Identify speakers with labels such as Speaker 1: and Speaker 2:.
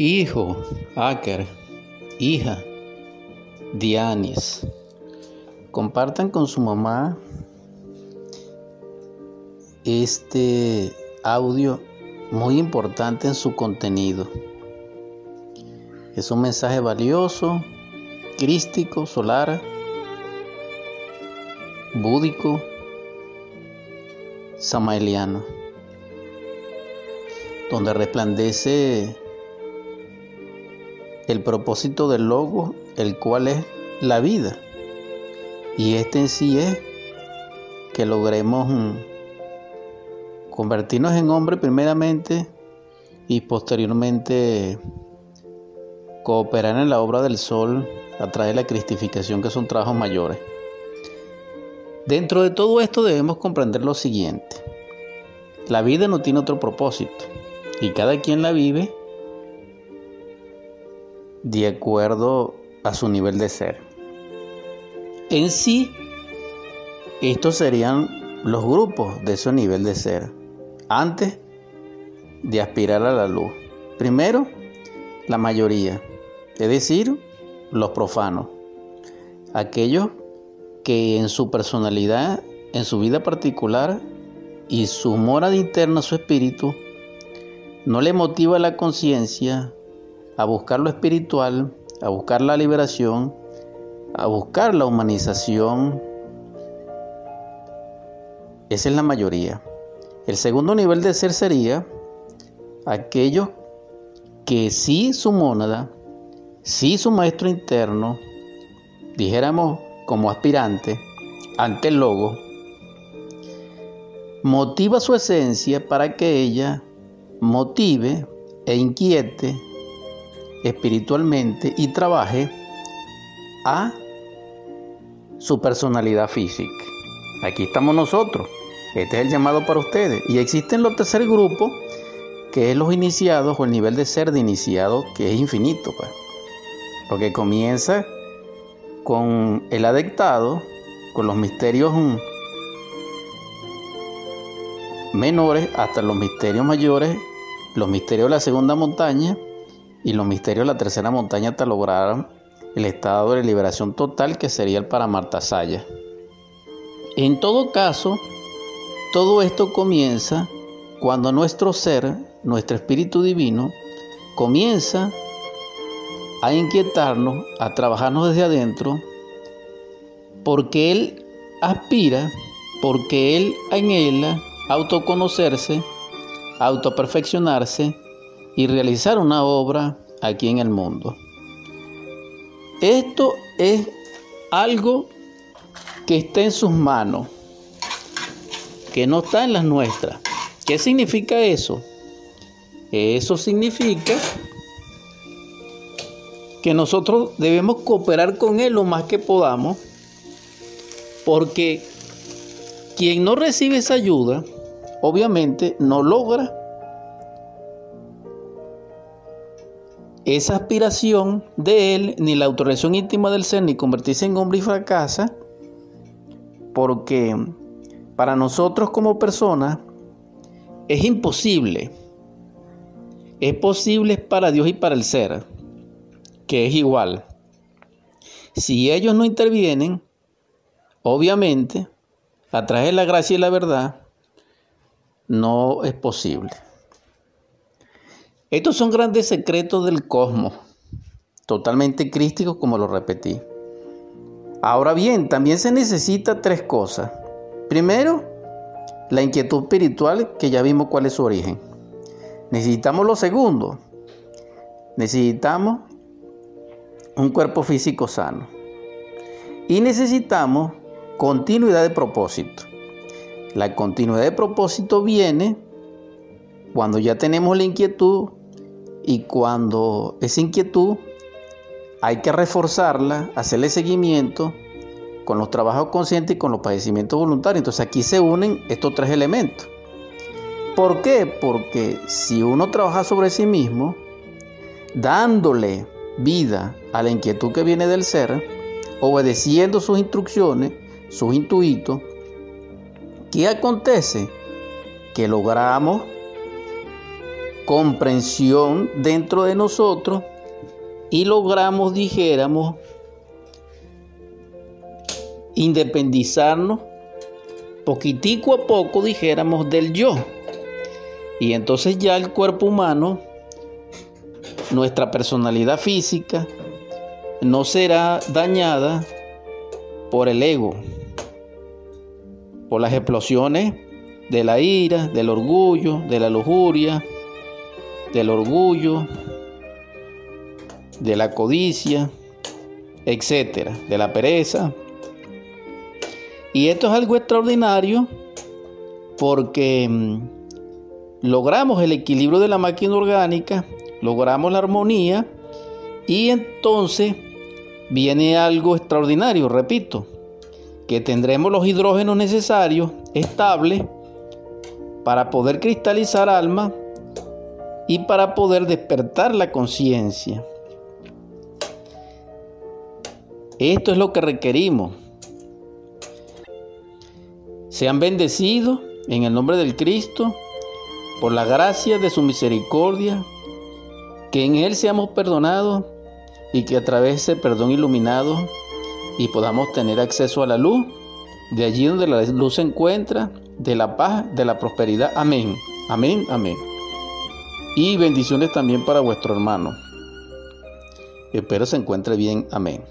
Speaker 1: Hijo, Aker, hija, Dianis. Compartan con su mamá este audio muy importante en su contenido. Es un mensaje valioso, crístico, solar, búdico, samaeliano, donde resplandece el propósito del logo, el cual es la vida. Y este en sí es que logremos mm, convertirnos en hombre primeramente y posteriormente cooperar en la obra del sol a través de la cristificación que son trabajos mayores. Dentro de todo esto debemos comprender lo siguiente. La vida no tiene otro propósito y cada quien la vive de acuerdo a su nivel de ser. En sí, estos serían los grupos de su nivel de ser, antes de aspirar a la luz. Primero, la mayoría, es decir, los profanos, aquellos que en su personalidad, en su vida particular y su morada interna, su espíritu, no le motiva la conciencia a buscar lo espiritual, a buscar la liberación, a buscar la humanización. Esa es la mayoría. El segundo nivel de ser sería aquellos que sí su mónada, sí su maestro interno, dijéramos como aspirante ante el logo, motiva su esencia para que ella motive e inquiete espiritualmente y trabaje a su personalidad física. Aquí estamos nosotros. Este es el llamado para ustedes. Y existen los tercer grupo, que es los iniciados o el nivel de ser de iniciado, que es infinito. Pues. Porque comienza con el adectado, con los misterios menores hasta los misterios mayores, los misterios de la segunda montaña y los misterios de la tercera montaña hasta lograr el estado de liberación total que sería el Paramartasaya. En todo caso, todo esto comienza cuando nuestro ser, nuestro espíritu divino, comienza a inquietarnos, a trabajarnos desde adentro, porque Él aspira, porque Él anhela autoconocerse, autoperfeccionarse y realizar una obra aquí en el mundo. Esto es algo que está en sus manos, que no está en las nuestras. ¿Qué significa eso? Eso significa que nosotros debemos cooperar con Él lo más que podamos, porque quien no recibe esa ayuda, obviamente no logra esa aspiración de él, ni la autorización íntima del ser, ni convertirse en hombre y fracasa, porque para nosotros como personas es imposible. Es posible para Dios y para el ser, que es igual. Si ellos no intervienen, obviamente, a través de la gracia y la verdad, no es posible. Estos son grandes secretos del cosmos, totalmente crísticos como lo repetí. Ahora bien, también se necesita tres cosas. Primero, la inquietud espiritual, que ya vimos cuál es su origen. Necesitamos lo segundo. Necesitamos un cuerpo físico sano. Y necesitamos continuidad de propósito. La continuidad de propósito viene cuando ya tenemos la inquietud y cuando esa inquietud hay que reforzarla, hacerle seguimiento con los trabajos conscientes y con los padecimientos voluntarios. Entonces aquí se unen estos tres elementos. ¿Por qué? Porque si uno trabaja sobre sí mismo, dándole vida a la inquietud que viene del ser, obedeciendo sus instrucciones, sus intuitos, ¿qué acontece? Que logramos comprensión dentro de nosotros y logramos, dijéramos, independizarnos poquitico a poco, dijéramos, del yo. Y entonces ya el cuerpo humano, nuestra personalidad física, no será dañada por el ego, por las explosiones de la ira, del orgullo, de la lujuria, del orgullo, de la codicia, etcétera, de la pereza. Y esto es algo extraordinario porque mm, logramos el equilibrio de la máquina orgánica, logramos la armonía y entonces viene algo extraordinario, repito, que tendremos los hidrógenos necesarios, estables, para poder cristalizar alma y para poder despertar la conciencia. Esto es lo que requerimos. Sean bendecidos en el nombre del Cristo por la gracia de su misericordia, que en Él seamos perdonados y que a través de ese perdón iluminado y podamos tener acceso a la luz, de allí donde la luz se encuentra, de la paz, de la prosperidad. Amén, amén, amén. Y bendiciones también para vuestro hermano. Espero se encuentre bien. Amén.